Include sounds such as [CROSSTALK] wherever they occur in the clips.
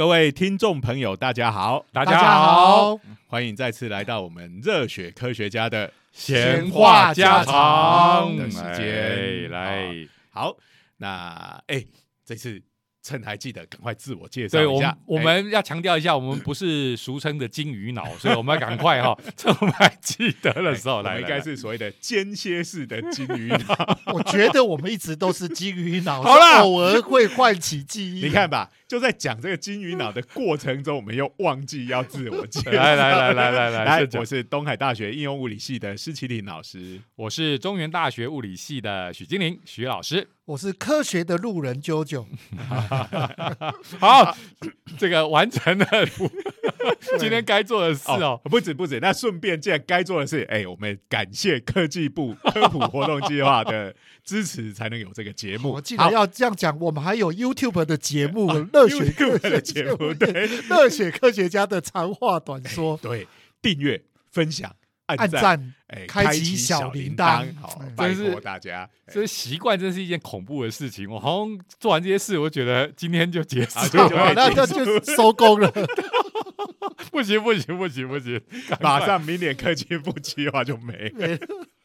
各位听众朋友，大家好，大大家好，欢迎再次来到我们热血科学家的闲话家常。的时间哎来，好，那哎，这次趁还记得，赶快自我介绍一下。们。我哎。们要强调一下，我们不是俗称的金鱼脑，所以我们要赶快哈，[LAUGHS] 趁我们还记得的时候来，应该是所谓的间歇式的金鱼脑。我觉得我们一直都是金鱼脑，[LAUGHS] 好啦。是偶尔会唤起记忆。你看吧，就在讲这个金鱼脑的过程中，我们又忘记要自我介绍。[LAUGHS] 来来来来来来我是东海大学应用物理系的施启林老师。我是中原大学物理系的许金玲许老师。我是科学的路人啾啾，[LAUGHS] 好，这个完成了今天该做的事哦。[LAUGHS] 不止不止，那顺便既然该做的事，哎，我们感谢科技部科普活动计划的支持，才能有这个节目。我记得要这样讲，我们还有 YouTube 的节目《热血科学的节目，[LAUGHS] 对热血科学家的长话短说，对，订阅、分享、按赞，哎，开启启小铃铃铛好真是托大家。哎这习惯真是一件恐怖的事情。我好像做完这些事，我觉得今天就结束啊就就了。那那就收工了。[LAUGHS] 不行不行不行不行，马上明年科技部计划就没了。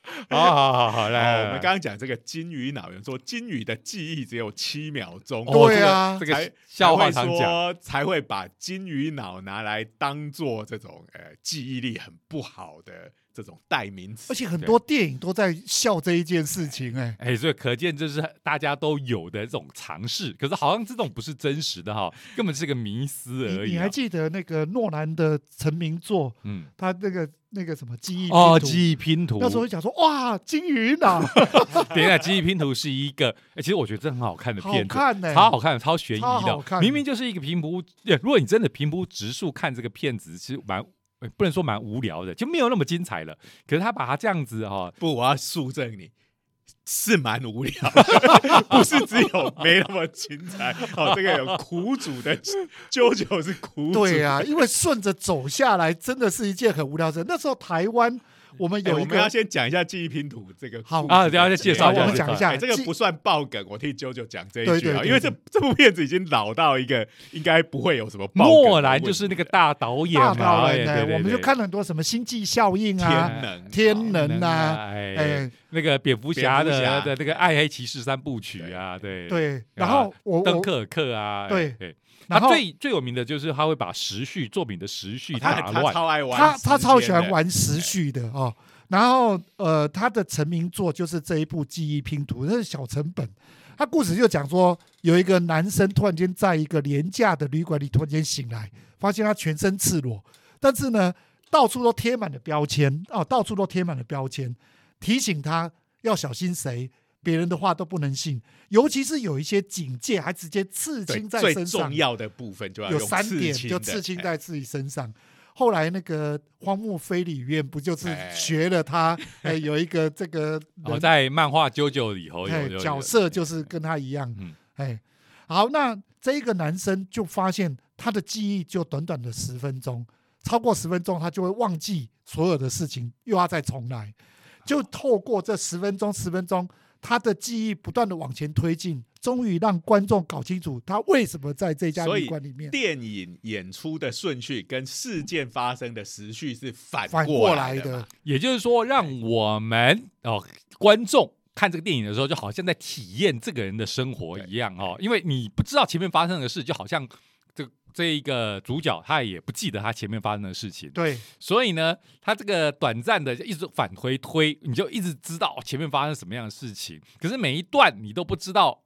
[LAUGHS] 好好好好好，来，我们刚刚讲这个金鱼脑，有人说金鱼的记忆只有七秒钟，哦对啊。这个笑话常讲。才会把金鱼脑拿来当做这种呃记忆力很不好的这种代名词，而且很多电影都在笑这一件事情，哎，哎，所以可见这是大家都有的这种尝试，可是好像这种不是真实的哈，根本是个迷思而已你还记得那个诺兰的成名作，嗯，他那个那个什么记忆哦，拼图记忆拼图，那时候就讲说哇，金鱼脑 [LAUGHS] 等一下，记忆拼图是一个，哎，其实我觉得这很好看的片子，好看呢，超好看，超悬疑的。超好看明明就是一个平铺，呃如果你真的平铺直述看这个片子，其实蛮呃不能说蛮无聊的，就没有那么精彩了。可是他把它这样子哈、不，我要肃正你。是蛮无聊，[LAUGHS] 不是只有没那么精彩。哦，这个有苦主的舅舅是苦主。对啊，因为顺着走下来，真的是一件很无聊的事。那时候台湾我们哎有一个我们要先讲一下记忆拼图这个好啊等下再介绍一下我我们讲一下哎这个不算爆梗，我替啾啾讲这一句啊，因为这这部片子已经老到一个应该不会有什么爆梗的诺兰就是那个大导演大嘛，导人呢，哎对对我们就看了很多什么星际效应啊，天能天能啊，哎，哎，那个蝙蝠侠的的那个暗黑骑士三部曲啊，对，对，然后我我邓克尔克啊，对他最最有名的就是他会把时序作品的时序他他打乱，超爱玩他他超喜欢玩时序的哦。然后呃，他的成名作就是这一部记忆拼图，那是小成本。他故事就讲说，有一个男生突然间在一个廉价的旅馆里突然间醒来，发现他全身赤裸，但是呢，到处都贴满了标签哦，到处都贴满了标签，提醒他要小心谁，别人的话都不能信，尤其是有一些警戒，还直接刺青在身上重。要的部分就要有三点就刺青哎在自己身上。后来那个荒木飞里院不就是哎学了他？[LAUGHS] 哎，有一个这个然后人在漫画《啾啾》里头角色就是跟他一样。嗯哎，好，那这一个男生就发现他的记忆就短短的十分钟，超过十分钟他就会忘记所有的事情，又要再重来。就透过这十分钟，十分钟，他的记忆不断的往前推进，终于让观众搞清楚他为什么在这家旅馆里面。电影演出的顺序跟事件发生的时序是反反过过来的，也就是说，让我们哦观众看这个电影的时候，就好像在体验这个人的生活一样哦，因为你不知道前面发生的事，就好像这这一个主角他也不记得他前面发生的事情，对，所以呢，他这个短暂的一直反推推，你就一直知道前面发生什么样的事情，可是每一段你都不知道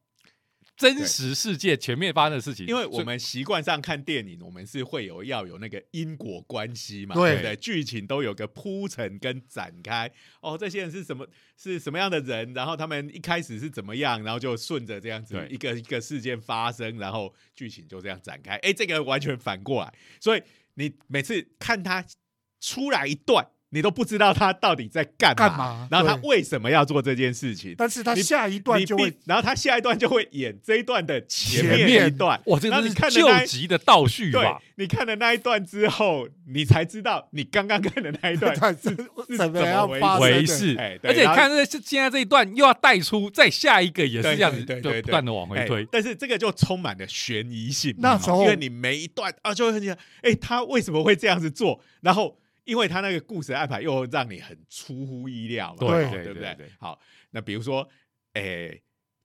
真实世界前面发生的事情，因为我们习惯上看电影，我们是会有要有那个因果关系嘛，对对不对？剧情都有个铺陈跟展开。哦，这些人是什么是什么样的人？然后他们一开始是怎么样？然后就顺着这样子一个一个事件发生，然后剧情就这样展开。哎，这个完全反过来，所以你每次看他出来一段，你都不知道他到底在干干嘛然后他为什么要做这件事情。但是他下一段就会，然后他下一段就会演这一段的前面一段，哇，这你个是救看的倒叙对吧？，你看了那一段之后，你才知道你刚刚看的那一段 [LAUGHS] 他是是怎么样发生的回事，而且你看这是现在这一段又要带出，再下一个也是这样子，对不断的往回哎推。但是这个就充满了悬疑性，那时候因为你每一段啊，就会很想，哎，他为什么会这样子做？然后，因为他那个故事安排又让你很出乎意料嘛，对哦对对不对？好，那比如说，哎，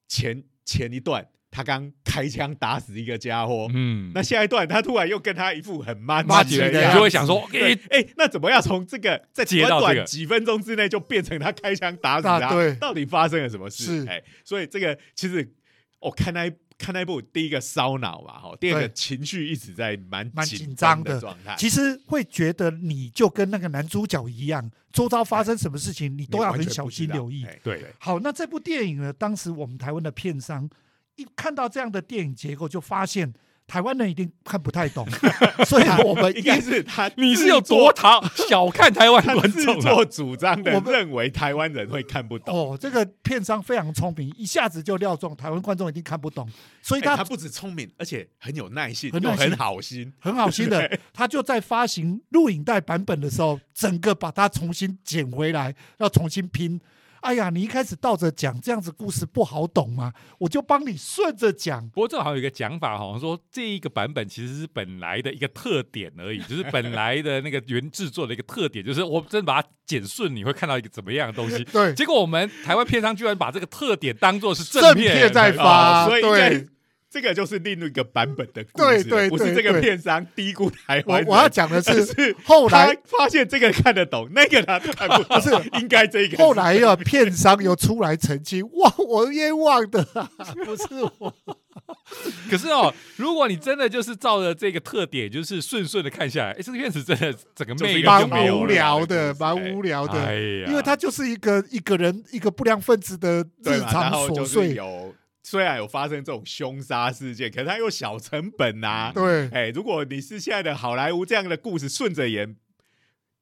前前一段他刚开枪打死一个家伙，嗯，那下一段他突然又跟他一副很 m 妈吉吉的样子就会想说，对哎，，哎，那怎么样从这个在短短几分钟之内就变成他开枪打死他？到底发生了什么事？是哎，所以这个其实我看那一看那一部，第一个烧脑嘛，哈，第二个情绪一直在蛮蛮紧紧张的的状态，其实会觉得你就跟那个男主角一样，周遭发生什么事情你你都要很小心留意。哎对好，那这部电影呢？当时我们台湾的片商一看到这样的电影结构，就发现台湾人一定看不太懂，[LAUGHS] 所以我们应该是他你是有多讨 [LAUGHS] 小看台湾 [LAUGHS] 他自观众啊？作主张的认为台湾人会看不懂。哦，这个片商非常聪明，一下子就料中台湾观众一定看不懂，所以他不止聪明，而且很有耐心，很耐心很好心。很好心的，他就在发行录影带版本的时候，整个把它重新剪回来，要重新拼。哎呀，你一开始倒着讲，这样子故事不好懂吗？我就帮你顺着讲。不过这好像有一个讲法，好像说这一个版本其实是本来的一个特点而已，[LAUGHS] 就是本来的那个原制作的一个特点，就是我真的把它剪顺，你会看到一个怎么样的东西。对，结果我们台湾片商居然把这个特点当做是正片片在发哦所以应该对这个就是另一个版本的故事，对对不是这个片商低估台湾。我我要讲的是，[LAUGHS] 是后来他发现这个看得懂，那个他看不懂，[LAUGHS] 不是应该这个。后来呀，片商又出来澄清，哇，我冤枉的、啊，[LAUGHS] 不是我。可是哦，如果你真的就是照着这个特点，就是顺顺的看下来，哎，这个片子真的整个没有了蛮无聊的，蛮无聊的，哎呀，因为它就是一个一个人一个不良分子的，日常琐碎，有虽然有发生这种凶杀事件，可是它又小成本呐、对哎，如果你是现在的好莱坞这样的故事，顺着演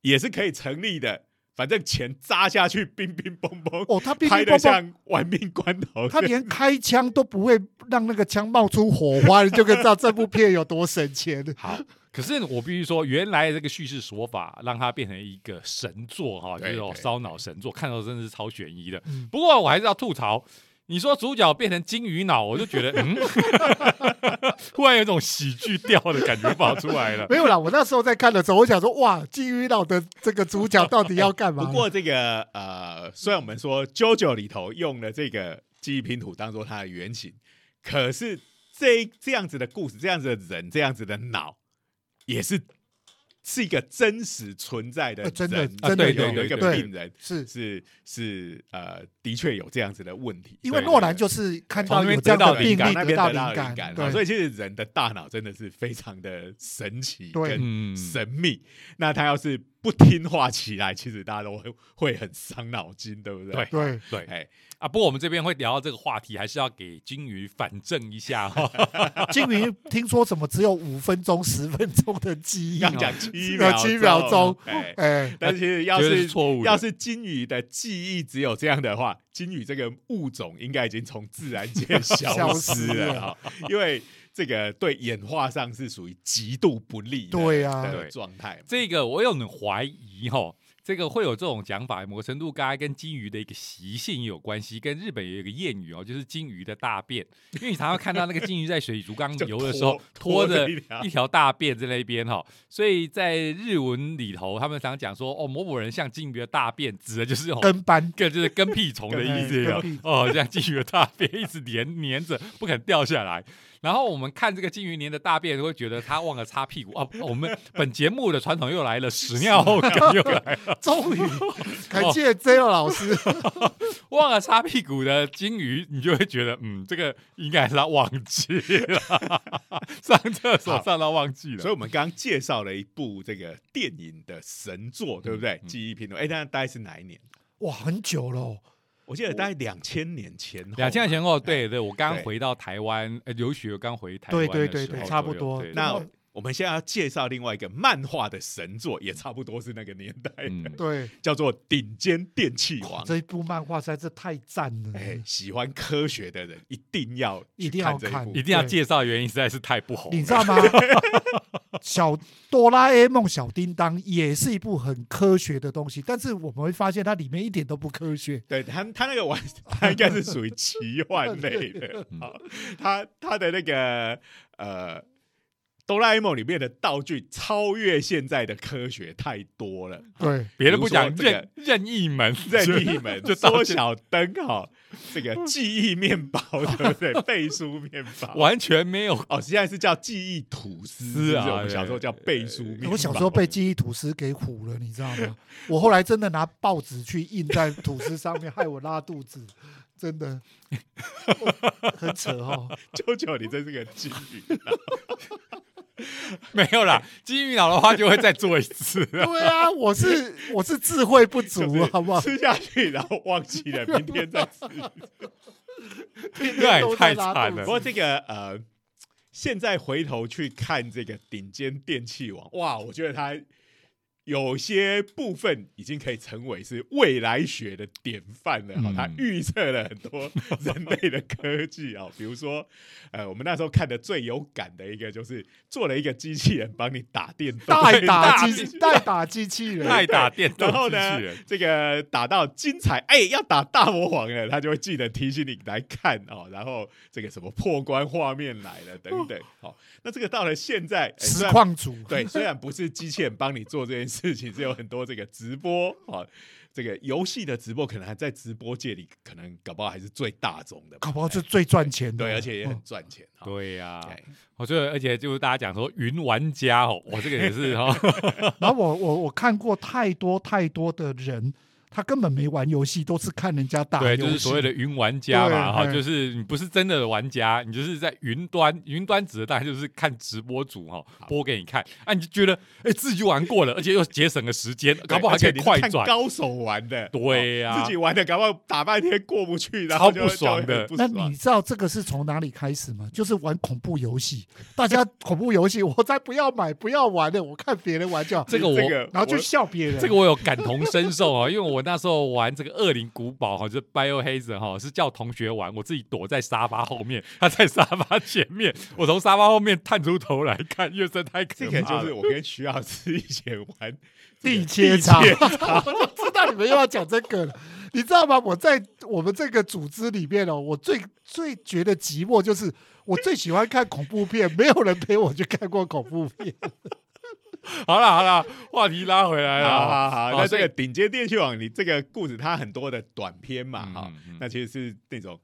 也是可以成立的。反正钱砸下去，乒乒乓乓，哦，他乒拍的乒乓乓，像玩命关头。他连开枪都不会让那个枪冒出火花，你就可以知道这部片有多省钱。[LAUGHS] 好，[LAUGHS] 可是我必须说，原来的这个叙事手法让它变成一个神作哈，就是烧脑神作，看到真的是超悬疑的。嗯不过我还是要吐槽，你说主角变成金鱼脑，我就觉得嗯，[LAUGHS] 忽然有种喜剧调的感觉跑出来了。没有啦，我那时候在看的时候，我想说，哇，金鱼脑的这个主角到底要干嘛？不过这个呃，虽然我们说《JoJo》里头用了这个记忆拼图当做它的原型，可是这这样子的故事，这样子的人，这样子的脑，也是是一个真实存在的人，呃真的啊真的有有一个病人是。是是呃，的确有这样子的问题，因为诺兰就是看到有这样的病例感那边到得到灵感，所以其实人的大脑真的是非常的神奇跟嗯，神秘。那他要是不听话起来，其实大家都会会很伤脑筋，对不对？对对，对。哎，啊，不过我们这边会聊到这个话题，还是要给金鱼反正一下哈。[LAUGHS] 金鱼听说怎么只有五分钟、十分钟的记忆，刚讲七秒七秒钟。哎，哎，但是其实要是是错误要是金鱼的记忆只有这样的话，金鱼这个物种应该已经从自然界消 [LAUGHS] 消失失了。因为这个对演化上是属于极度不利的对啊的对状态。这个我有点怀疑哈，这个会有这种讲法，某个程度刚才跟金鱼的一个习性也有关系。跟日本有一个谚语哦，就是金鱼的大便，因为你常常看到那个金鱼在水族缸 [LAUGHS] 游的时候拖 [LAUGHS] 拖着一条大便在那边哈，所以在日文里头，他们常讲说哦，某某人像金鱼的大便，指的就是哦。跟班 [LAUGHS] 跟就是跟屁虫的意思跟屁哦，像金鱼的大便一直黏黏着，不肯掉下来。然后我们看这个金鱼年的大便，会觉得他忘了擦屁股啊。[LAUGHS] 我们本节目的传统又来了，屎尿后梗又来了，终于感谢 J 老师，[LAUGHS] 忘了擦屁股的金鱼，你就会觉得嗯，这个应该是他忘记了，[LAUGHS] 上厕所上到忘记了。所以，我们刚刚介绍了一部这个电影的神作，对不对？嗯记忆拼图，哎，那大概是哪一年？哇，很久了哦，我记得大概两千年前后，两千年前后，哎对对，我刚回到台湾呃留学，刚回台湾对对对对，差不多对。那我们现在要介绍另外一个漫画的神作，也差不多是那个年代的，嗯，[LAUGHS] 对，叫做《顶尖电器王》。这一部漫画实在是太赞了，哎，喜欢科学的人一定要去一定要看这一部一定要介绍的原因实在是太不红了。你知道吗？[LAUGHS] 小哆啦 A 梦、小叮当也是一部很科学的东西，但是我们会发现它里面一点都不科学。对他，他那个玩，[LAUGHS] 他应该是属于奇幻类的。嗯好，他他的那个呃，哆啦 A 梦里面的道具超越现在的科学太多了。对，别的不讲，任任意门，任意门、[LAUGHS] 就缩小灯哈，[LAUGHS] 这个记忆面包，对不对？背书面包。[LAUGHS] 完全没有。哦，现在是叫记忆吐司啊我们小时候叫背书面包。我小时候被记忆吐司给唬了，你知道吗？我后来真的拿报纸去印在吐司上面，害我拉肚子，真的很扯哦。舅舅，你真是个金鱼脑。[LAUGHS] 没有啦，金鱼脑的话就会再做一次。[LAUGHS] [LAUGHS] 对啊，我是我是智慧不足就是，好不好？吃下去，然后忘记了，明天再吃。对都太惨了不过这个呃，现在回头去看这个顶尖电器王，哇，我觉得他有些部分已经可以成为是未来学的典范了哈、嗯他预测了很多人类的科技啊、比如说呃，我们那时候看的最有感的一个就是做了一个机器人帮你打电动，[LAUGHS] 代打打机代 [LAUGHS] 打机器人，代打电动然后呢这个打到精彩，哎，要打大魔王了，他就会记得提醒你来看哦。然后这个什么破关画面来了等等，好、那这个到了现在，实况组，对，虽然不是机器人帮你做这件事情，是有很多这个直播啊、这个游戏的直播可能还在直播界里，可能搞不好还是最大众的，搞不好是最赚钱的。对，而且也很嗯赚钱哈。对呀、哎。我觉得，而且就是大家讲说云玩家哦，我这个也是哈，[LAUGHS] 然后我我我看过太多太多的人，他根本没玩游戏，都是看人家打对，游戏。就是所谓的云玩家嘛，哈，对。就是你不是真的玩家，你就是在云端，云端指的大概就是看直播主哈播给你看，啊，你就觉得哎自己就玩过了，而且又节省了时间，搞不好还可以快转，高手玩的，对呀。哦自己玩的搞不好打半天过不去，然超后就不爽的。那你知道这个是从哪里开始吗？就是玩恐怖游戏，大家恐怖游戏，我才不要买，不要玩的，我看别人玩就好，这个我然后就笑别人。这个我有感同身受啊，因为我那时候玩这个《恶灵古堡》哈，就是 Biohazard 哈，是叫同学玩，我自己躲在沙发后面，他在沙发前面，我从沙发后面探出头来看，因为这太可怕了这个就是我跟徐老师以前玩地切叉，我就知道你们又要讲这个了。你知道吗？我在我们这个组织里面哦，我最最觉得寂寞，就是我最喜欢看恐怖片，没有人陪我去看过恐怖片。[LAUGHS] 好了好了，话题拉回来了，好好那这个顶尖电器网，你这个故事它很多的短片嘛，哈、那其实是那种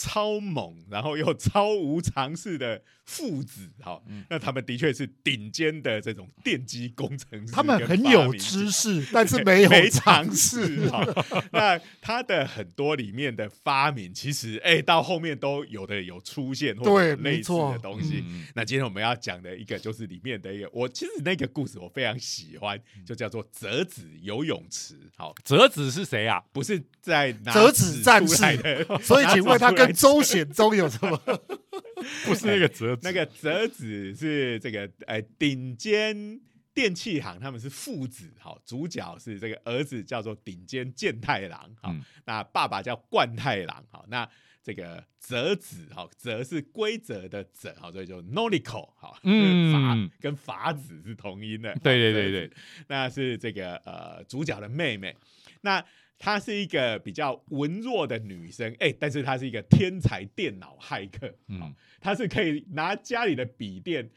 超猛，然后又超无常识的父子，[LAUGHS] 哈、嗯那他们的确是顶尖的这种电机工程师，他们很有知识，但是没有尝识试。哈。那他的很多里面的发明，其实哎、到后面都有的有出现或者没错的东西。嗯那今天我们要讲的一个就是里面的一个，我其实那个故事我非常喜欢，就叫做折子游泳池。好，折子是谁啊？不是在拿折子战士的，[LAUGHS] 所以，请问他跟周显宗有什么？[LAUGHS] 不是那个折子，那个折子是这个呃顶尖电器行，他们是父子，好，主角是这个儿子叫做顶尖健太郎，好，嗯那爸爸叫冠太郎，好，那这个折子，好，折是规则的折，好，所以就 nonico，好，嗯法跟法子是同音的，对对对对，那是这个呃主角的妹妹，那。她是一个比较文弱的女生，哎、但是她是一个天才电脑骇客，嗯，她是可以拿家里的笔电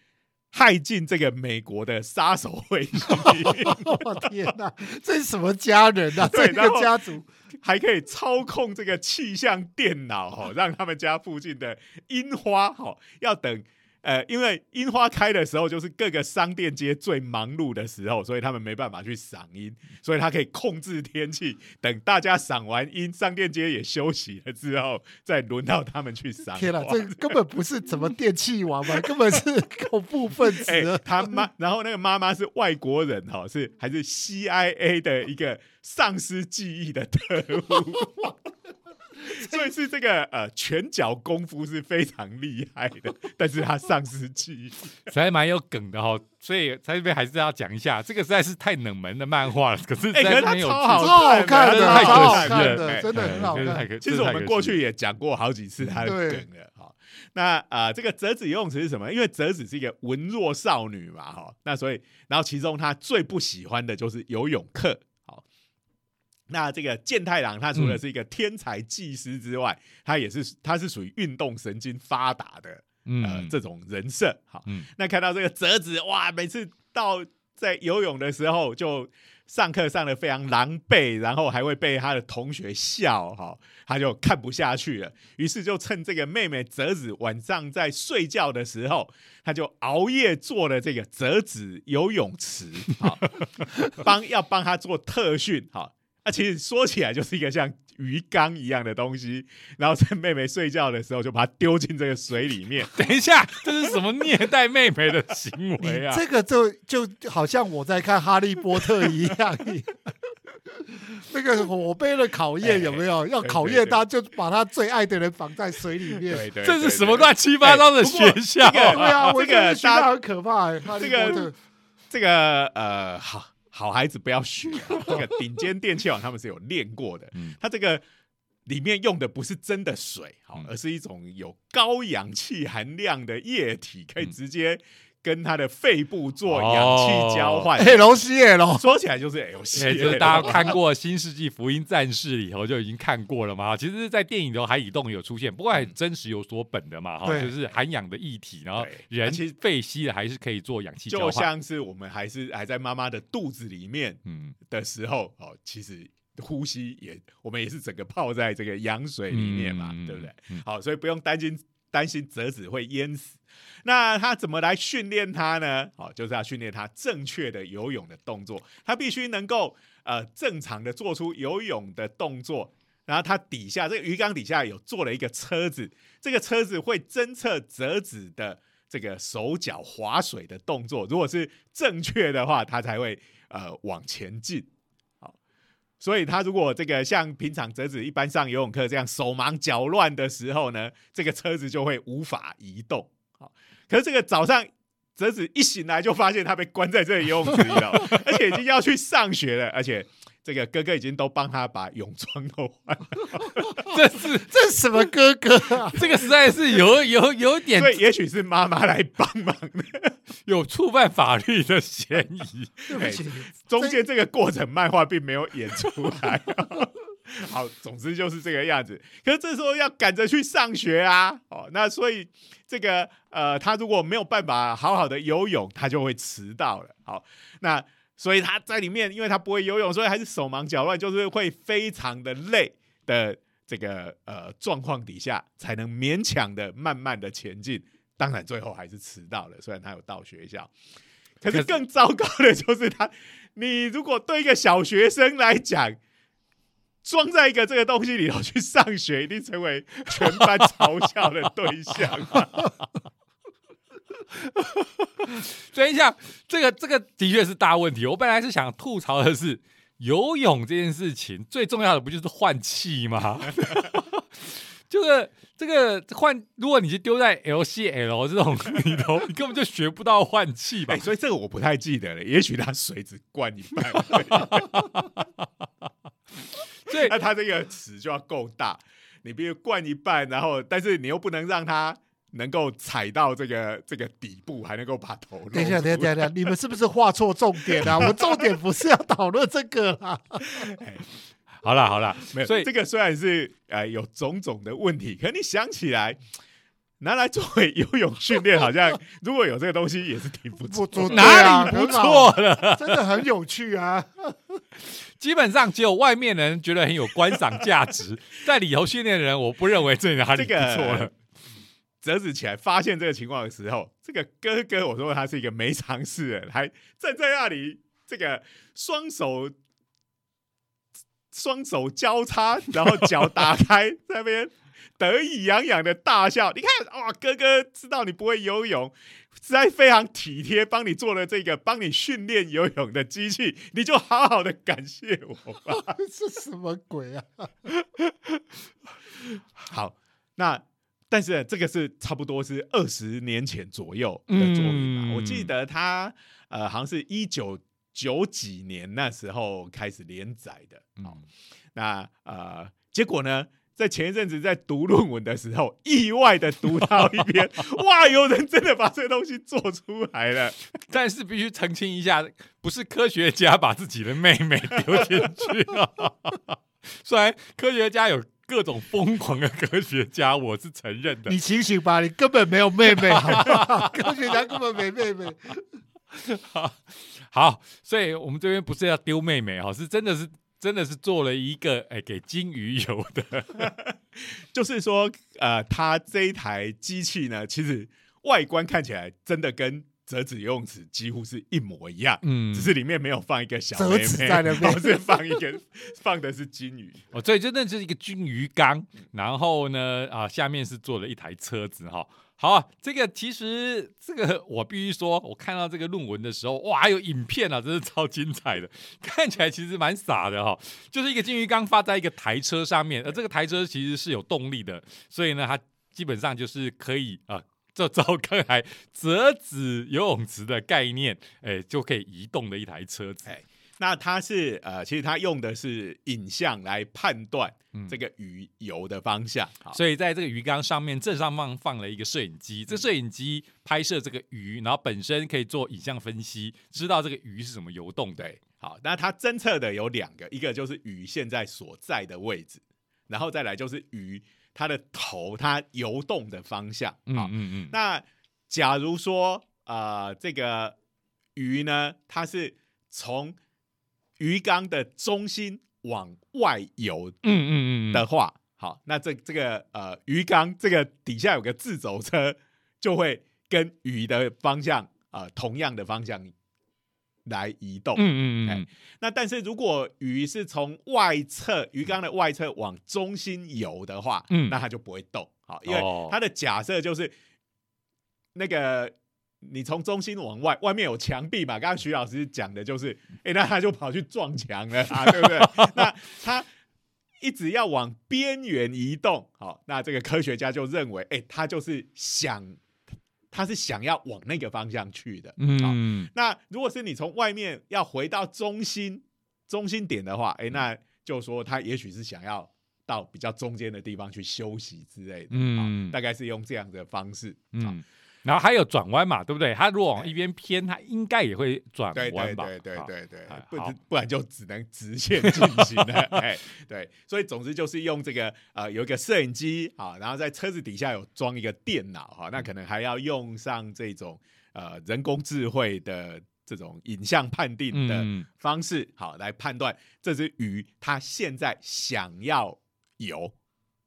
害进这个美国的杀手会系，我 [LAUGHS] 天哪，这是什么家人啊？这个家族还可以操控这个气象电脑哈、哦，让他们家附近的樱花哈、哦、要等。呃，因为樱花开的时候，就是各个商店街最忙碌的时候，所以他们没办法去赏樱，所以他可以控制天气，等大家赏完樱，商店街也休息了之后，再轮到他们去赏。天哪，这 [LAUGHS] 根本不是什么电器王吧？根本是 [LAUGHS] 恐怖分子！他妈，然后那个妈妈是外国人哈，是还是 CIA 的一个丧失记忆的特务，[LAUGHS] [LAUGHS] 所以是这个呃拳脚功夫是非常厉害的，但是他丧失记忆。[LAUGHS] 实在蛮有梗的哈，所以在这边还是要讲一下，这个实在是太冷门的漫画了，可是实哎可是超好超好看的，真的太超好可惜了看的，哎真的很好看。其实我们过去也讲过好几次他的梗了，好，那啊、呃这个折子游泳池是什么？因为折子是一个文弱少女嘛，哈，那所以然后其中她最不喜欢的就是游泳课，好。那这个健太郎，他除了是一个天才技师之外，他也是他是属于运动神经发达的，呃嗯，这种人设。好，嗯那看到这个折子，哇，每次到在游泳的时候就上课上的非常狼狈，然后还会被他的同学笑，哈，他就看不下去了，于是就趁这个妹妹折子晚上在睡觉的时候，他就熬夜做了这个折子游泳池，好，[LAUGHS] 帮要帮他做特训，好。啊，其实说起来就是一个像鱼缸一样的东西，然后趁妹妹睡觉的时候就把它丢进这个水里面，等一下，这是什么虐待妹妹的行为啊？这个就就好像我在看《哈利波特》一样，[LAUGHS] 那个火杯的考验有没有？要考验他，就把他最爱的人绑在水里面。对对，这是什么乱七八糟的学校这个对啊，我这个觉得学校很可怕、欸。哈利波特这个呃，好好孩子不要学、啊，[LAUGHS] 这个顶尖电器网他们是有练过的，嗯。它这个里面用的不是真的水，好嗯，而是一种有高氧气含量的液体，可以嗯。直接跟他的肺部做氧气交换。L C L，说起来就是哎，列，就是大家看过《新世纪福音战士》里头就已经看过了嘛。其实，在电影里头海底洞有出现，不过很真实有所本的嘛，哈，对就是含氧的液体，然后人其实肺吸了还是可以做氧气交就。像是我们还是还在妈妈的肚子里面嗯，的时候，哦，其实呼吸也我们也是整个泡在这个羊水里面嘛，嗯对不对？？嗯好，所以不用担心担心折子会淹死。那他怎么来训练他呢？好，就是要训练他正确的游泳的动作。他必须能够呃正常的做出游泳的动作。然后他底下这个鱼缸底下有做了一个车子，这个车子会侦测折子的这个手脚划水的动作。如果是正确的话，他才会呃往前进。所以他如果这个像平常折子一般上游泳课这样手忙脚乱的时候呢，这个车子就会无法移动。好，可是这个早上折子一醒来就发现他被关在这个游泳池里了，[LAUGHS] 而且已经要去上学了，而且这个哥哥已经都帮他把泳装都换了，[LAUGHS] 这是这是什么哥哥啊？[LAUGHS] 这个实在是有有有点对也许是妈妈来帮忙的。[LAUGHS] 有触犯法律的嫌疑。对不起，中间这个过程漫画并没有演出来。好，总之就是这个样子。可是这时候要赶着去上学啊，哦，那所以这个呃，他如果没有办法好好的游泳，他就会迟到了。好，那所以他在里面，因为他不会游泳，所以还是手忙脚乱，就是会非常的累的这个呃状况底下，才能勉强的慢慢的前进。当然最后还是迟到了，虽然他有到学校。[LAUGHS] 可是更糟糕的就是他，你如果对一个小学生来讲，装在一个这个东西里头去上学，一定成为全班嘲笑的对象。[LAUGHS] 等一下，这个这个的确是大问题。我本来是想吐槽的是游泳这件事情，最重要的不就是换气吗？[LAUGHS] 就是这个换，如果你是丢在 LCL 这种里头，你根本就学不到换气吧哎、？所以这个我不太记得了，也许他水只灌一半，所以 [LAUGHS] 那他这个池就要够大，你必须灌一半，然后但是你又不能让他能够踩到这个这个底部，还能够把头等一下，等一下，等一下，你们是不是画错重点啊？[LAUGHS] 我们重点不是要讨论这个啦。[LAUGHS] 好了好了，没有，所以这个虽然是呃有种种的问题，可你想起来拿来作为游泳训练，好像 [LAUGHS] 如果有这个东西也是挺不错。哪里不错了？真的很有趣啊！基本上只有外面的人觉得很有观赏价值，在里头训练的人，我不认为这里哪里这不错了个。折子起来发现这个情况的时候，这个哥哥我说他是一个没常识的人，还站在那里，这个双手双手交叉，然后脚打开，在那边得意洋洋的大笑。你看，哇，哥哥知道你不会游泳，实在非常体贴，帮你做了这个帮你训练游泳的机器，你就好好的感谢我吧。这什么鬼啊？好，那但是这个是差不多是二十年前左右的作品我记得他呃，好像是一九九几年那时候开始连载的。那呃，结果呢，在前一阵子在读论文的时候，意外的读到一篇，[LAUGHS] 哇，有人真的把这个东西做出来了。但是必须澄清一下，不是科学家把自己的妹妹丢进去啊。[LAUGHS] 虽然科学家有各种疯狂的科学家，我是承认的你。醒醒吧，你根本没有妹妹，好不好 [LAUGHS] 科学家根本没妹妹。[LAUGHS] 好，所以我们这边不是要丢妹妹哈，是真的是真的是做了一个哎给金鱼游的，[LAUGHS] 就是说，呃，它这一台机器呢，其实外观看起来真的跟折纸游泳池几乎是一模一样，嗯只是里面没有放一个小折妹妹，纸在那 [LAUGHS] 边而是放一个放的是金鱼。哦，所以真的就是一个金鱼缸，然后呢啊下面是做了一台车子哈。好啊，这个其实这个我必须说，我看到这个论文的时候，哇，还有影片啊，真是超精彩的，看起来其实蛮傻的哈，就是一个金鱼缸发在一个台车上面，而这个台车其实是有动力的，所以呢，它基本上就是可以啊。这照刚才折纸游泳池的概念，哎，就可以移动的一台车子。哎那它是呃，其实它用的是影像来判断嗯这个鱼游的方向。好，所以在这个鱼缸上面正上方放了一个摄影机，这摄影机拍摄这个鱼，然后本身可以做影像分析，知道这个鱼是怎么游动的。对，好，那它侦测的有两个，一个就是鱼现在所在的位置，然后再来就是鱼它的头它游动的方向。嗯，嗯嗯，那假如说呃这个鱼呢，它是从鱼缸的中心往外游嗯嗯嗯的话，好，那这这个呃鱼缸这个底下有个自走车，就会跟鱼的方向呃同样的方向来移动。嗯嗯嗯哎那但是如果鱼是从外侧鱼缸的外侧往中心游的话，嗯那它就不会动。好，因为哦它的假设就是那个你从中心往外，外面有墙壁嘛。刚刚徐老师讲的就是，[LAUGHS] 哎、那他就跑去撞墙了啊，[LAUGHS] 对不对？那他一直要往边缘移动，好，那这个科学家就认为，哎、他就是想，他是想要往那个方向去的。好嗯那如果是你从外面要回到中心中心点的话，哎、那就说他也许是想要到比较中间的地方去休息之类的，嗯。嗯，大概是用这样的方式，嗯，嗯。然后还有转弯嘛，对不对？它如果往一边偏，它应该也会转弯吧？对对对对对不然不然就只能直线进行了，[LAUGHS] 哎，对，所以总之就是用这个呃有一个摄影机啊，然后在车子底下有装一个电脑哈，那可能还要用上这种呃人工智慧的这种影像判定的嗯。方式，好来判断这只鱼它现在想要游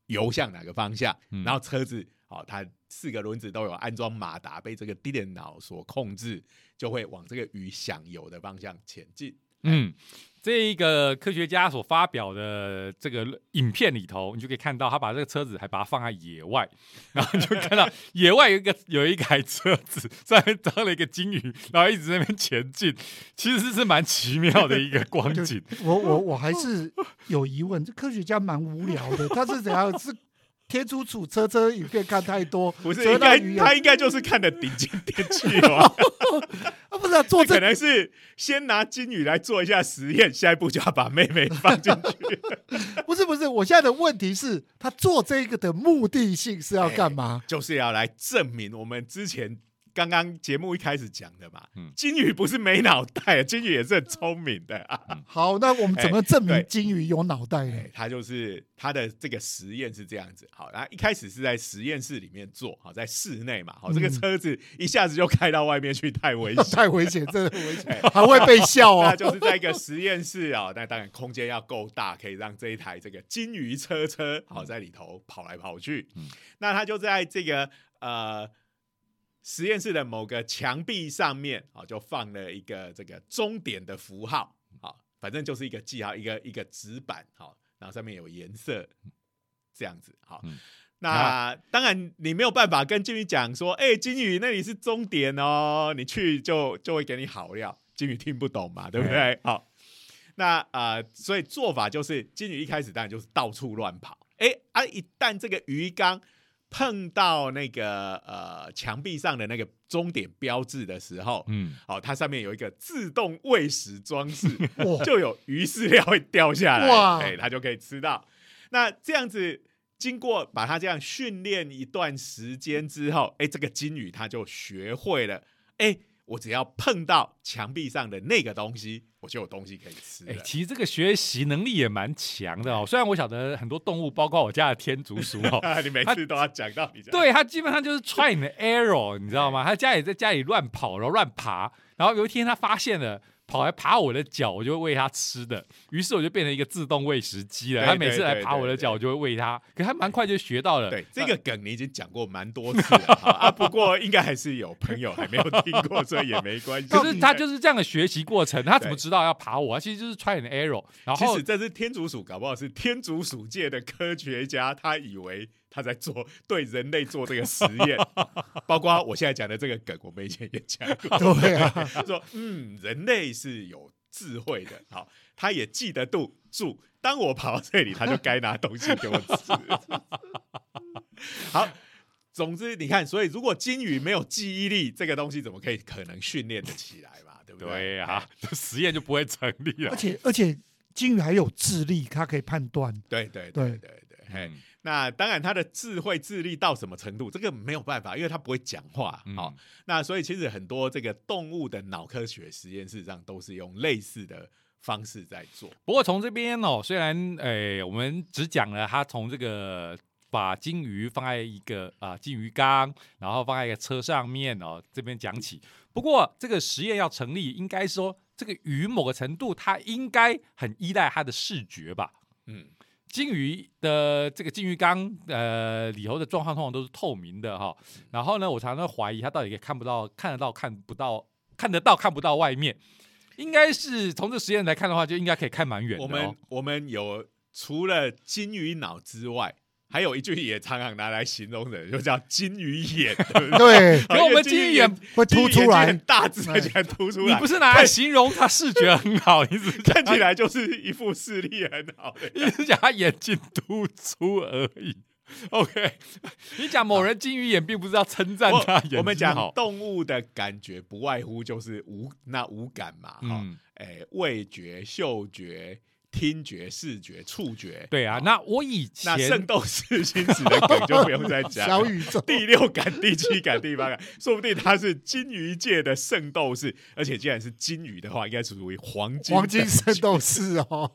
游向哪个方向，嗯。然后车子好、它四个轮子都有安装马达，被这个电脑所控制，就会往这个鱼想游的方向前进。嗯，这一个科学家所发表的这个影片里头，你就可以看到他把这个车子还把它放在野外，然后你就看到 [LAUGHS] 野外有一个有一台车子上面装了一个金鱼，然后一直在那边前进，其实是蛮奇妙的一个光景。[LAUGHS] 我我我还是有疑问，这科学家蛮无聊的，他是怎样？是天竺鼠车车影片看太多，[LAUGHS] 不是，应该他应该就是看的顶级电器吧，[LAUGHS] 啊，不是啊做 [LAUGHS] 可这能是先拿金鱼来做一下实验，下一步就要把妹妹放进去。不是不是，我现在的问题是，他做这个的目的性是要干嘛？就是要来证明我们之前刚刚节目一开始讲的嘛，嗯金鱼不是没脑袋，金鱼也是很聪明的啊。[LAUGHS] 好，那我们怎么证明金鱼有脑袋呢哎？，它就是它的这个实验是这样子，好，然后一开始是在实验室里面做，好，在室内嘛，好，这个嗯车子一下子就开到外面去，太危险。[LAUGHS] 太危险，真的很危险，[LAUGHS] 哎还会被笑那哦。就是在一个实验室啊、那当然空间要够大，可以让这一台这个金鱼车车好在里头跑来跑去。嗯那它就在这个呃实验室的某个墙壁上面啊、就放了一个这个终点的符号，好，反正就是一个记号，一个一个纸板，好，然后上面有颜色，这样子，好。嗯那当然，你没有办法跟金鱼讲说，哎、金鱼那里是终点哦，你去就就会给你好料。金鱼听不懂嘛，对不对？好，那呃，所以做法就是金鱼一开始当然就是到处乱跑，哎啊，一旦这个鱼缸碰到那个呃墙壁上的那个终点标志的时候，嗯，哦，它上面有一个自动喂食装置，[LAUGHS] 哇。就有鱼饲料会掉下来，哇。哎，它就可以吃到。那这样子，经过把它这样训练一段时间之后，哎，这个金鱼它就学会了，哎，我只要碰到墙壁上的那个东西，我就有东西可以吃哎、了。其实这个学习能力也蛮强的哦。虽然我晓得很多动物，包括我家的天竺鼠哦，[LAUGHS] 你每次都要讲到你家，对它基本上就是 try and error，你知道吗？它家里在家里乱跑，然后乱爬，然后有一天它发现了。跑来爬我的脚，我就会喂它吃的。于是我就变成一个自动喂食机了。对它每次来爬我的脚，我就会喂它。可它蛮快就学到了。对这个梗你已经讲过蛮多次了啊，[LAUGHS] 不过应该还是有朋友还没有听过，所以也没关系。可是它就是这样的学习过程，它怎么知道要爬我？它其实就是 try and error。然后其实这是天竺鼠，搞不好是天竺鼠界的科学家，他以为他在做对人类做这个实验，[LAUGHS] 包括我现在讲的这个梗，我们以前也讲过。[LAUGHS] 对啊，他 [LAUGHS] 说，嗯，人类是有智慧的，好，他也记得住住，当我跑到这里，他就该拿东西给我吃。好。总之，你看，所以如果金鱼没有记忆力，这个东西怎么可以可能训练得起来嘛？对不对？对啊，这实验就不会成立了而。且而且金鱼还有智力，它可以判断。对对对对对对，嘿，嗯那当然，他的智慧智力到什么程度，这个没有办法，因为他不会讲话。好、嗯那所以其实很多这个动物的脑科学实验室上都是用类似的方式在做。不过从这边哦，虽然诶、我们只讲了他从这个把金鱼放在一个啊、金鱼缸，然后放在一个车上面哦，这边讲起。不过这个实验要成立，应该说这个鱼某个程度它应该很依赖它的视觉吧。嗯，金鱼的这个金鱼缸，呃，里头的状况通常都是透明的哈。然后呢，我常常怀疑它到底看不到、看得到、看不到、看得到、看不到外面。应该是从这实验来看的话，就应该可以看蛮远的、我们我们有除了金鱼脑之外，还有一句也常常拿来形容人，就叫金鱼眼，对不对？对，[LAUGHS] 可我们金金鱼眼会凸出来很。大只，而且还凸出来，你不是拿来形容他视觉很好，你只是 [LAUGHS] 看起来就是一副视力很好的你只讲他眼睛突出而已。OK，你讲某人金鱼眼，并不是要称赞他眼睛我我们讲。动物的感觉，不外乎就是五那五感嘛，哈、嗯，哎、味觉、嗅觉、听觉、视觉、触觉。对啊。那我以前那圣斗士星矢的梗就不用再讲。[LAUGHS] 小宇宙，第六感、第七感、第八感，[LAUGHS] 说不定他是金鱼界的圣斗士，而且既然是金鱼的话，应该是属于黄金黄金圣斗士哦，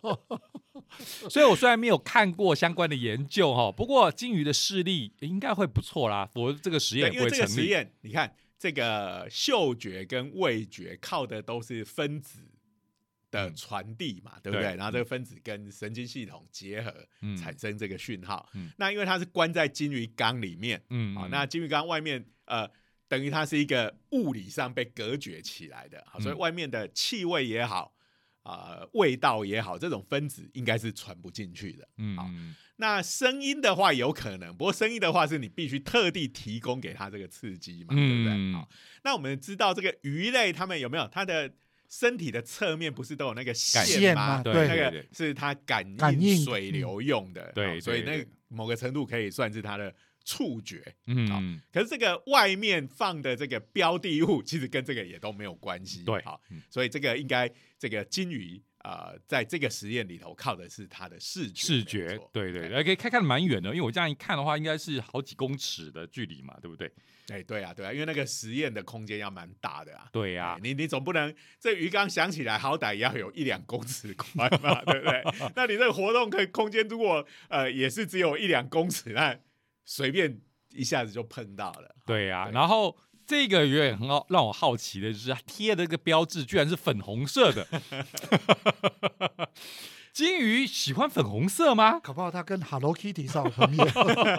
[LAUGHS] 所以我虽然没有看过相关的研究哈，不过金鱼的视力应该会不错啦，我这个实验，也因为这个不会成立。实验，你看这个嗅觉跟味觉靠的都是分子的嗯传递嘛，对不对对？然后这个分子跟神经系统结合，嗯产生这个讯号。嗯那因为它是关在金鱼缸里面，嗯好、那金鱼缸外面呃，等于它是一个物理上被隔绝起来的，好，所以嗯外面的气味也好。啊、味道也好，这种分子应该是传不进去的。嗯好嗯，那声音的话有可能，不过声音的话是你必须特地提供给它这个刺激嘛，对不对？嗯好，那我们知道这个鱼类，它们有没有它的身体的侧面不是都有那个感线吗？嘛，对那个是它感感应。应水流用的，对所以那某个程度可以算是它的触觉。嗯，可是这个外面放的这个标的物，其实跟这个也都没有关系。对。好嗯，所以这个应该这个金鱼呃，在这个实验里头靠的是它的视觉，没视觉错，对对，对，可以看看得蛮远的，因为我这样一看的话，应该是好几公尺的距离嘛，对不对？哎，对啊，对啊，因为那个实验的空间要蛮大的啊。对呀、哎你你总不能这鱼缸想起来，好歹也要有一两公尺宽嘛，[LAUGHS] 对不对？那你这个活动可以空间如果呃也是只有一两公尺，那随便一下子就碰到了。对呀、对然后这个有点很好让我好奇的就是，它贴的这个标志居然是粉红色的。[LAUGHS] 金鱼喜欢粉红色吗？搞不好它跟 Hello Kitty 是好朋友。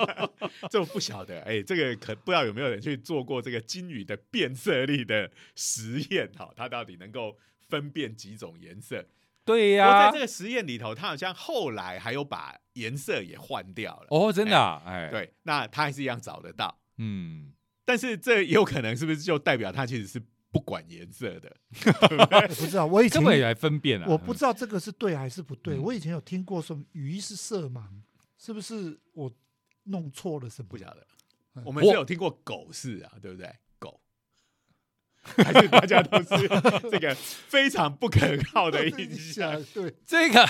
[LAUGHS] 这我不晓得，哎，这个可不知道有没有人去做过这个金鱼的变色力的实验哈，它到底能够分辨几种颜色？对呀、在这个实验里头，它好像后来还有把颜色也换掉了。哦，真的、啊，哎，，对，那它还是一样找得到，嗯，但是这也有可能是不是就代表他其实是不管颜色的？[LAUGHS] 我不知道，我以前根本也来分辨啊，我不知道这个是对还是不对。嗯我以前有听过说鱼是色盲，是不是我弄错了什么？不晓得嗯，我们是有听过狗是啊，对不对？狗。还是大家都是这个非常不可靠的印象，[LAUGHS] 对，这个，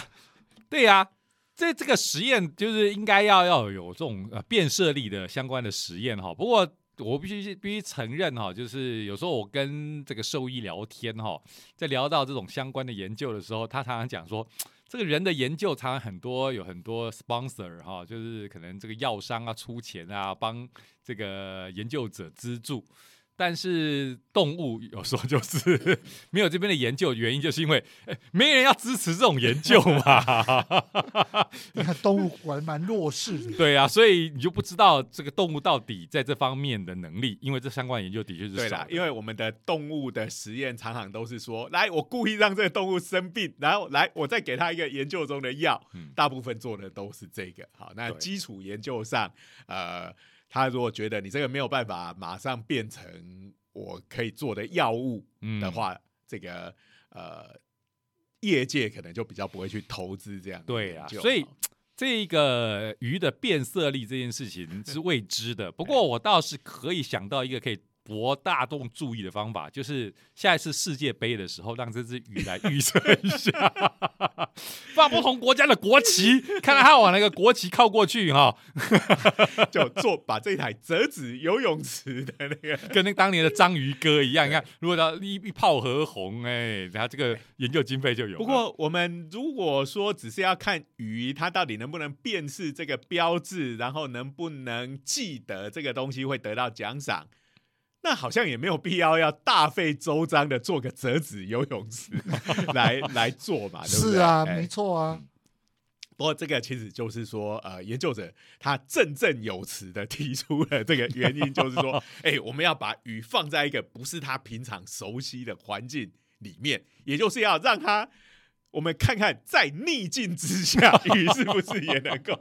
对呀、这这个实验就是应该要要有这种呃变色力的相关的实验哈。不过我必须必须承认哈，就是有时候我跟这个兽医聊天哈，在聊到这种相关的研究的时候，他常常讲说，这个人的研究常常很多有很多 sponsor 哈，就是可能这个药商啊出钱啊，帮这个研究者资助。但是动物有时候就是 [LAUGHS] 没有这边的研究，原因就是因为、哎没人要支持这种研究嘛。[LAUGHS] 你看动物果然蛮弱势的。对啊，所以你就不知道这个动物到底在这方面的能力，因为这相关研究的确是对啦，少的。因为我们的动物的实验常常都是说，来，我故意让这个动物生病，然后来，我再给它一个研究中的药，嗯大部分做的都是这个。好，那基础研究上，呃，他如果觉得你这个没有办法马上变成我可以做的药物嗯。的话，这个呃，业界可能就比较不会去投资这样对啊，所以这个鱼的变色力这件事情是未知的。不过我倒是可以想到一个可以博大众注意的方法，[LAUGHS] 就是下一次世界杯的时候，让这只鱼来预测 [LAUGHS] 一下，放不同国家的国旗，看看它往那个国旗靠过去哈，[LAUGHS] 就做把这台折纸游泳池的那个跟那当年的章鱼哥一样。你看，如果它一一炮而红，哎，然后这个研究经费就有。不过，我们如果说只是要看鱼，它到底能不能辨识这个标志，然后能不能记得这个东西会得到奖赏，那好像也没有必要要大费周章的做个折纸游泳池 [LAUGHS] 来来做嘛，对不对？是啊，哎没错啊。不过这个其实就是说，呃，研究者他振振有词的提出了这个原因，就是说，[LAUGHS] 哎、我们要把鱼放在一个不是他平常熟悉的环境里面，也就是要让他，我们看看在逆境之下，鱼是不是也能够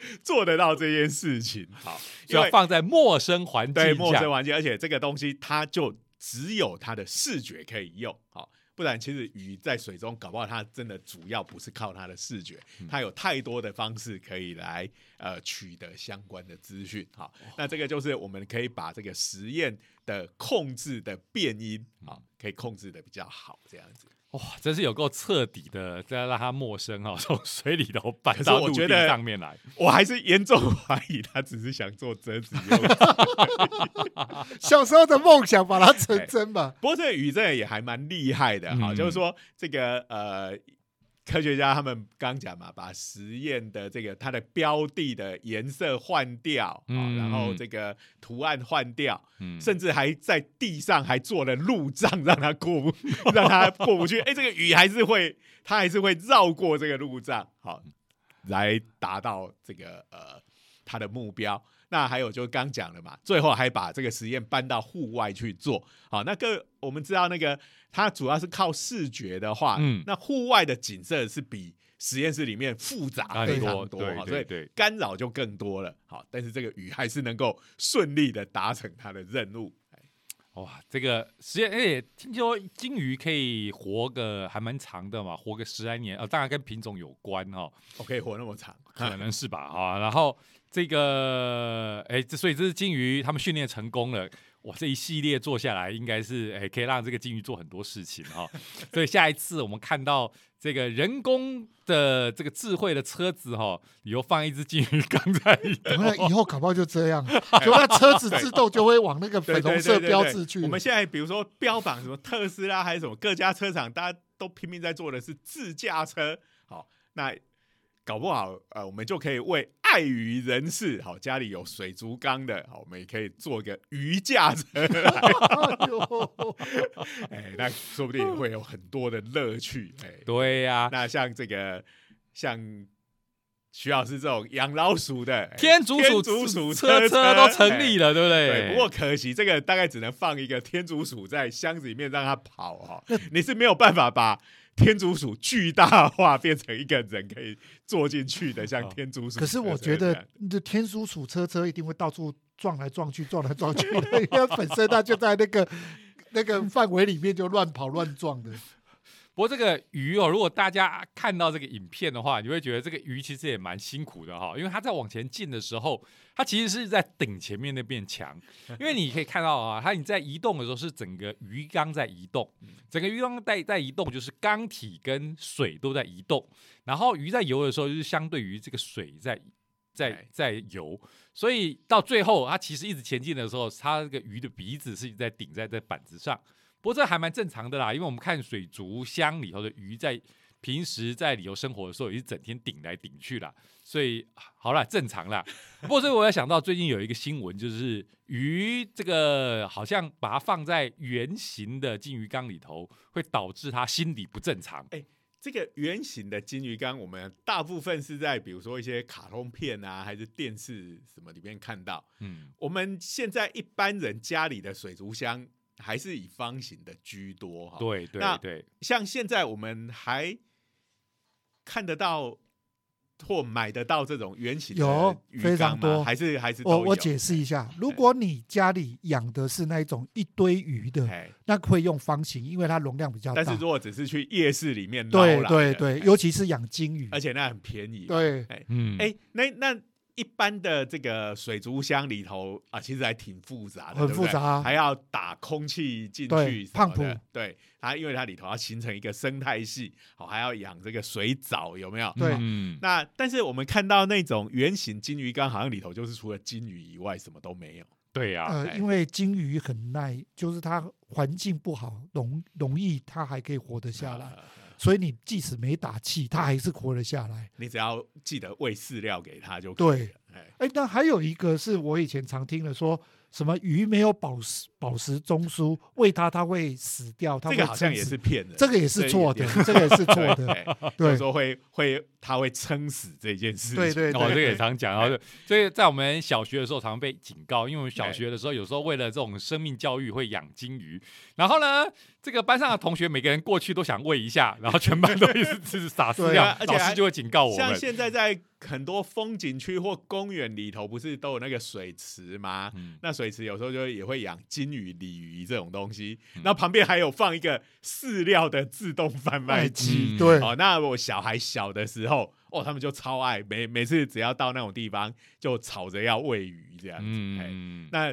[LAUGHS] 做得到这件事情。好，就要放在陌生环境对陌下生环境，而且这个东西它就只有它的视觉可以用，好，不然其实鱼在水中搞不好它真的主要不是靠它的视觉，它有太多的方式可以来呃取得相关的资讯，好，那这个就是我们可以把这个实验的控制的变音，啊，可以控制的比较好，这样子。哇，真是有够彻底的，再让他陌生哈、[LAUGHS] 从水里头搬到陆地我觉得上面来。我还是严重怀疑他只是想做折纸游戏 [LAUGHS] 小时候的梦想把它成真吧。不过这个鱼真的也还蛮厉害的哈，嗯就是说这个呃。科学家他们刚讲嘛，[LAUGHS] 把实验的这个它的标的的颜色换掉，啊、嗯然后这个图案换掉，嗯，甚至还在地上还做了路障，让它过不，[LAUGHS] 让它过不去。哎，这个雨还是会，它还是会绕过这个路障，好，来达到这个呃它的目标。那还有就刚讲了嘛，最后还把这个实验搬到户外去做。好，那个我们知道那个它主要是靠视觉的话，嗯那户外的景色是比实验室里面复杂很非常多所以干扰就更多了。好，但是这个鱼还是能够顺利的达成它的任务。哎哇，这个实验，而且听说金鱼可以活个还蛮长的嘛，活个十来年，呃，当然跟品种有关哈、我可以活那么长，[LAUGHS] 可能是吧哈、然后这个，哎，这所以这是金鱼他们训练成功了。哇，这一系列做下来，应该是哎，可以让这个金鱼做很多事情哈、所以下一次我们看到这个人工的这个智慧的车子哈、以后放一只金鱼缸在里 [LAUGHS] 头，那以后搞不好就这样，[LAUGHS] 就那车子自动就会往那个粉红色标志去。我们现在比如说标榜什么特斯拉还是什么各家车厂，大家都拼命在做的是自驾车。好，那搞不好呃，我们就可以为爱鱼人士，好家里有水族缸的，好，我们也可以做个鱼架车来，[LAUGHS] 哎那说不定也会有很多的乐趣。哎，对呀、那像这个像徐老师这种养老鼠的哎天竺鼠、天竺鼠车车车都成立了。了，对不对？对，不过可惜这个大概只能放一个天竺鼠在箱子里面让它跑哈、你是没有办法把天竺鼠巨大化，变成一个人可以坐进去的，像哦天竺鼠。可是我觉得这天竺鼠车车一定会到处撞来撞去，撞来撞去的，因为本身它就在那个那个范围里面就乱跑乱撞的。不过这个鱼哦，如果大家看到这个影片的话，你会觉得这个鱼其实也蛮辛苦的哈，因为它在往前进的时候，它其实是在顶前面那面墙，因为你可以看到啊，它你在移动的时候是整个鱼缸在移动，整个鱼缸在在移动，就是缸体跟水都在移动，然后鱼在游的时候就是相对于这个水在在在游，所以到最后它其实一直前进的时候，它这个鱼的鼻子是在顶在这板子上。不过这还蛮正常的啦，因为我们看水族箱里头的鱼在平时在里头生活的时候，也是整天顶来顶去啦，所以好啦，正常啦。不过这个我也想到最近有一个新闻，就是鱼这个好像把它放在圆形的金鱼缸里头，会导致它心理不正常。这个圆形的金鱼缸，我们大部分是在比如说一些卡通片啊，还是电视什么里面看到。嗯，我们现在一般人家里的水族箱还是以方形的居多哈。，对对对，像现在我们还看得到或买得到这种圆形的有鱼非常缸吗？多还是还是我我解释一下，如果你家里养的是那一种一堆鱼的，那可以用方形，因为它容量比较大。但是如果只是去夜市里面捞对来的对对，哎尤其是养金鱼，而且那很便宜。，对嗯，哎，那那一般的这个水族箱里头啊，其实还挺复杂的，很复杂啊还要打空气进去什么胖的浦。对，它因为它里头要形成一个生态系，好，还要养这个水藻，有没有？对嗯，那但是我们看到那种圆形金鱼缸，好像里头就是除了金鱼以外什么都没有。对呀、呃，哎因为金鱼很耐，就是它环境不好，容容易它还可以活得下来，呃所以你即使没打气，它还是活了下来。你只要记得喂饲料给它就可以了。哎，哎，那还有一个是我以前常听的说，什么鱼没有饱食饱食中枢，喂它它会死掉，它会这个好像也是骗人，这个也是错的这，这个也是错的，对有对时候会会它会撑死这件事情。对对哦，这个也，常讲，然后这个在我们小学的时候常被警告，因为我们哎。小学的时候有时候为了这种生命教育会养金鱼，然后呢，这个班上的同学每个人过去都想喂一下，然后全班都一直吃撒 [LAUGHS] 饲料老师就会警告我像们。现在在很多风景区或公园里头，不是都有那个水池吗？嗯，那水池有时候就也会养金鱼、鲤鱼这种东西，嗯那旁边还有放一个饲料的自动贩卖卖机。嗯对，哦，那我小孩小的时候，哦，他们就超爱，每每次只要到那种地方，就吵着要喂鱼这样子。那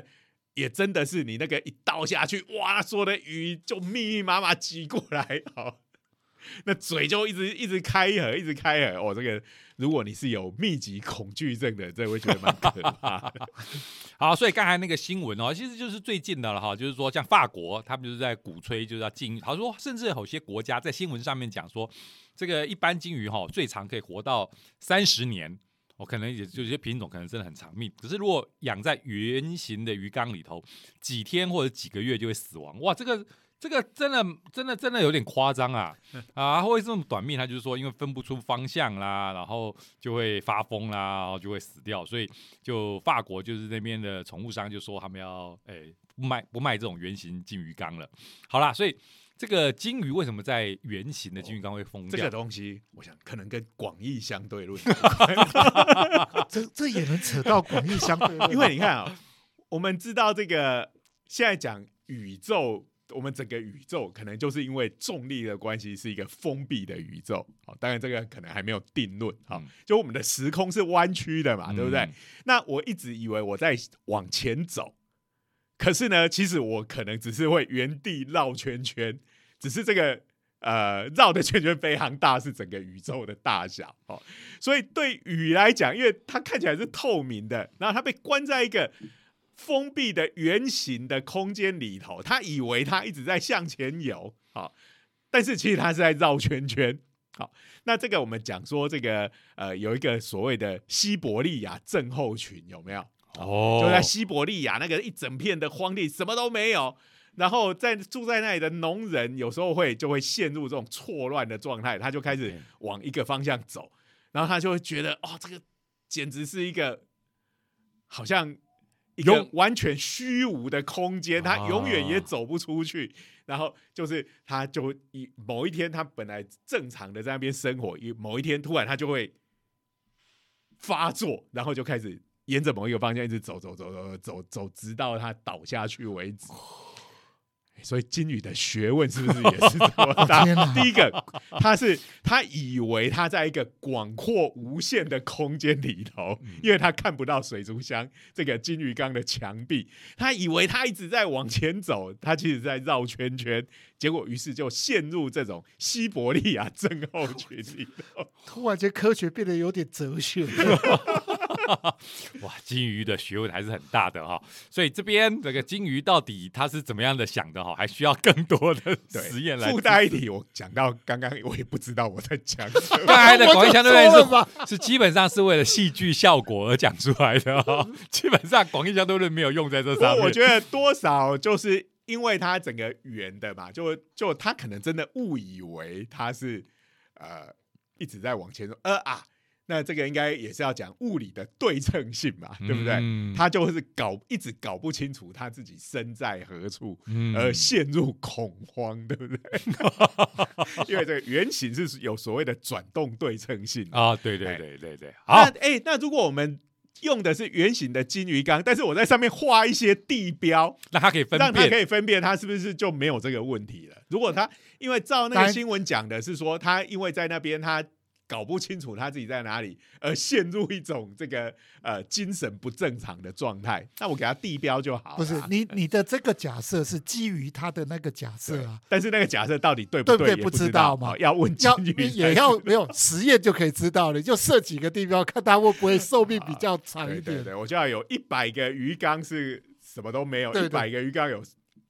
也真的是你那个一倒下去，哇，所有的鱼就密密麻麻挤过来，好，[LAUGHS] 那嘴就一直一直开合，一直开合。哦，这个如果你是有密集恐惧症的，这会觉得蛮可怕。[LAUGHS] 好，所以刚才那个新闻哦，其实就是最近的了哈，就是说像法国，他们就是在鼓吹就是要禁，他说甚至有些国家在新闻上面讲说，这个一般金鱼哈最长可以活到三十年。哦，可能也就有些品种可能真的很长命，可是如果养在圆形的鱼缸里头，几天或者几个月就会死亡。哇，这个这个真的真的真的有点夸张啊！[LAUGHS] 啊，会这么短命，他就是说因为分不出方向啦，然后就会发疯啦，然后就会死掉，所以就法国就是那边的宠物商就说他们要诶、不卖不卖这种圆形金鱼缸了。好啦，所以这个金鱼为什么在圆形的金鱼缸会疯掉？这个东西，我想可能跟广义相对论 [LAUGHS] [LAUGHS] 这这也能扯到广义相对论，因为你看啊、我们知道这个现在讲宇宙。我们整个宇宙可能就是因为重力的关系，是一个封闭的宇宙。好，当然这个可能还没有定论。好嗯，就我们的时空是弯曲的嘛，对不对嗯？那我一直以为我在往前走，可是呢，其实我可能只是会原地绕圈圈，只是这个呃绕的圈圈非常大，是整个宇宙的大小哦。所以对雨来讲，因为它看起来是透明的，然后它被关在一个封闭的圆形的空间里头，他以为他一直在向前游，好、但是其实他是在绕圈圈。好，那这个我们讲说这个呃有一个所谓的西伯利亚症候群有没有？哦就在西伯利亚那个一整片的荒地，什么都没有。然后在住在那里的农人，有时候会就会陷入这种错乱的状态，他就开始嗯往一个方向走，然后他就会觉得，哦，这个简直是一个好像一个完全虚无的空间，他永远也啊走不出去。然后就是他就一某一天，他本来正常的在那边生活，一某一天突然他就会发作，然后就开始沿着某一个方向一直走走走走走走，直到他倒下去为止。所以金鱼的学问是不是也是这么 [LAUGHS] 大？第一个，他是他以为他在一个广阔无限的空间里头，[LAUGHS] 因为他看不到水族箱这个金鱼缸的墙壁，他以为他一直在往前走，他其实在绕圈圈，结果于是就陷入这种西伯利亚症候群里头。[LAUGHS] 突然间科学变得有点哲学。[LAUGHS] 哇，金鱼的学问还是很大的哈，所以这边这个金鱼到底它是怎么样的想的哈，还需要更多的，实验来附带一提，我讲到刚刚我也不知道我在讲什么。[LAUGHS] 刚才的广义相对论是是基本上是为了戏剧效果而讲出来的哦，[LAUGHS] 基本上广义相对论没有用在这上面。我我觉得多少就是因为它整个圆的嘛，就就他可能真的误以为他是呃一直在往前走，呃啊，那这个应该也是要讲物理的对称性嘛，对不对？嗯他就是搞一直搞不清楚他自己身在何处，嗯而陷入恐慌，对不对？[LAUGHS] 因为这个圆形是有所谓的转动对称性的啊，对对对对对，那好，哎、那如果我们用的是圆形的金鱼缸，但是我在上面画一些地标，那它可以分让它可辨，以分辨它是不是就没有这个问题了。如果他因为照那个新闻讲的是说，他因为在那边他搞不清楚他自己在哪里，而陷入一种这个呃精神不正常的状态，那我给他地标就好。不是你 [LAUGHS] 你的这个假设是基于他的那个假设啊，但是那个假设到底对不也对？不知道。嘛。哦要问金要也要没有实验就可以知道了，就设几个地标，看他会不会寿命比较长一点。对对对，我就要有一百个鱼缸是什么都没有，一百个鱼缸有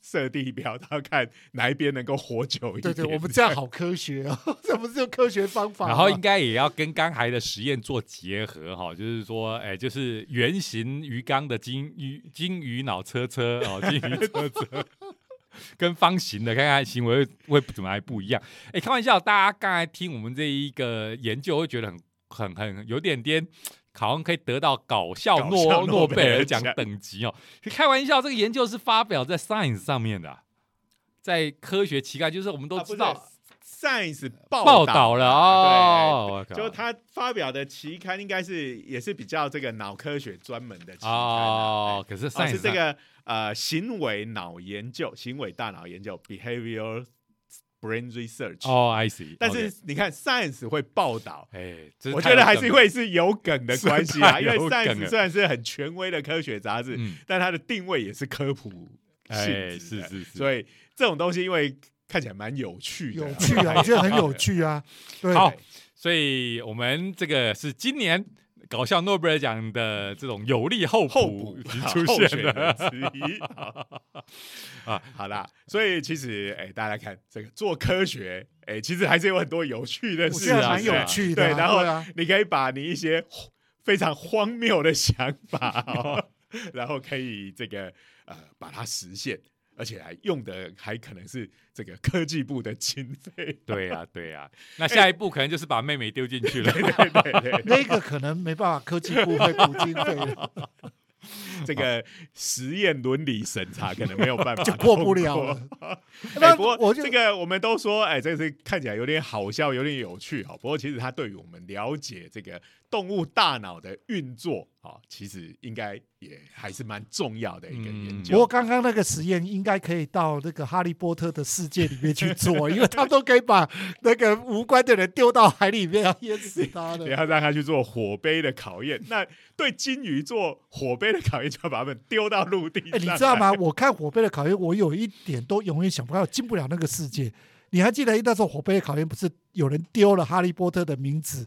设地表，他要看哪一边能够活久一点。对对，我们这样好科学哦，[LAUGHS] 这不是用科学方法？然后应该也要跟刚才的实验做结合哈，就是说，哎，就是圆形鱼缸的金鱼金鱼脑车车哦，[LAUGHS] 金鱼车车。[LAUGHS] 跟方形的看看行为会怎么还不一样？哎，开玩笑，大家刚才听我们这一个研究会觉得很很很有点点，好像可以得到搞笑搞诺笑诺贝尔奖等级哦。开玩笑，这个研究是发表在 Science 上面的啊、在科学期刊，就是我们都知道。Science 报报道。了哦，就他发表的期刊应该是也是比较这个脑科学专门的期刊可是哦 Science 是这个呃行为脑研究、行为大脑研究 （behavior brain research）。哦，I see，但是你看 Science 会报道，哎，这我觉得还是会是有梗的关系啊，因为 Science 了虽然是很权威的科学杂志，嗯，但它的定位也是科普性哎，质的，是是是，所以这种东西因为看起来蛮有趣的，有趣啊，[LAUGHS] 我觉得很有趣啊。对，好，所以我们这个是今年搞笑诺贝尔奖的这种有力候候补补已经候出现选人了。[LAUGHS] 啊，好啦，[LAUGHS] 所以其实哎、大家看这个做科学，哎、其实还是有很多有趣的事啊，蛮有趣的啊。对，然后你可以把你一些非常荒谬的想法、哦，[LAUGHS] 然后可以这个呃把它实现，而且还用的还可能是这个科技部的经费。对呀，对呀，那下一步可能就是把妹妹丢进去了。对对对，那个可能没办法，科技部会补经费的，[LAUGHS] 这个实验伦理审查可能没有办法 [LAUGHS] 就过不了了。[LAUGHS] 哎、那不过我就这个我们都说，哎，这个是看起来有点好笑，有点有趣哈。不过其实它对于我们了解这个动物大脑的运作啊，其实应该也还是蛮重要的一个研嗯究。不过刚刚那个实验应该可以到那个哈利波特的世界里面去做，[LAUGHS] 因为他们都可以把那个无关的人丢到海里面要淹死他 [LAUGHS] 你的。要让他去做火杯的考验，那对金鱼做火杯的考验，就要把他们丢到陆地。你知道？吗？我看火杯的考验，我有一点都永远想不到，进不了那个世界。你还记得那时候火杯的考验不是有人丢了哈利波特的名字，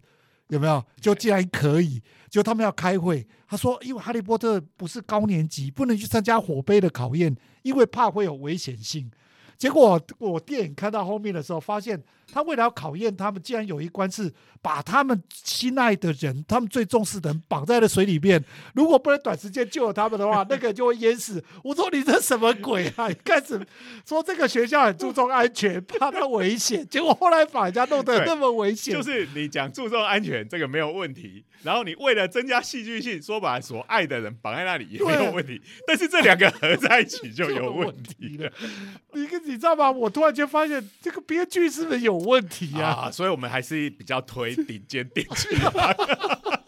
有没有？就既然可以，就他们要开会，他说因为哈利波特不是高年级，不能去参加火杯的考验，因为怕会有危险性。结果我电影看到后面的时候，发现他为了要考验他们，竟然有一关是把他们心爱的人、他们最重视的人绑在了水里面。如果不能短时间救了他们的话，那个就会淹死。我说你这什么鬼啊？你开始说这个学校很注重安全，怕他危险，结果后来把人家弄得那么危险。就是你讲注重安全，这个没有问题。然后你为了增加戏剧性，说把所爱的人绑在那里也没有问题。但是这两个合在一起就有问题了 [LAUGHS] 你你知道吗？我突然间发现这个编剧是不是有问题啊？啊！所以我们还是比较推顶尖电锯。[LAUGHS]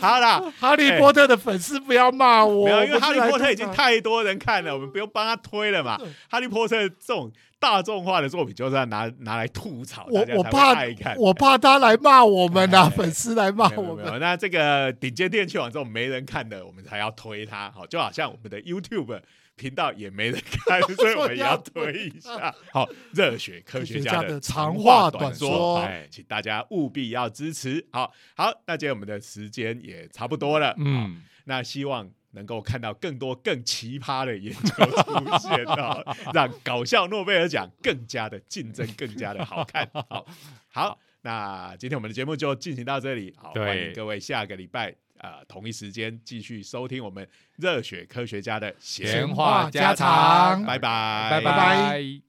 好啦，哈利波特的粉丝不要骂我，没有，因为哈利波特已经太多人看了，我们不用帮他推了嘛。哈利波特这种大众化的作品，就是要拿拿来吐槽，我我怕。我怕他来骂我们呐、哎粉丝来骂 [LAUGHS] 我们。那这个顶尖电器网这种没人看的，我们才要推它。好，就好像我们的 YouTube 频道也没人看，[LAUGHS] 所以我们也要推一下。[LAUGHS] 好，热血科学家的长话短说，哎请大家务必要支持。好好，那今天我们的时间也差不多了。嗯，嗯，那希望。能够看到更多更奇葩的研究出现啊，[LAUGHS] 让搞笑诺贝尔奖更加的竞争更加的好看。好，好，那今天我们的节目就进行到这里。好，对欢迎各位下个礼拜呃同一时间继续收听我们热血科学家的闲话家常。拜拜，拜。拜拜。